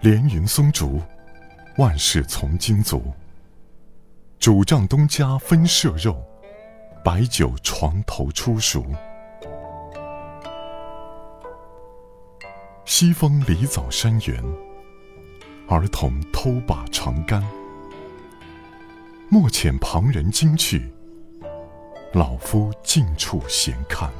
连云松竹，万事从今足。拄杖东家分舍肉，白酒床头出熟。西风梨枣山园，儿童偷把长杆。莫遣旁人惊去，老夫近处闲看。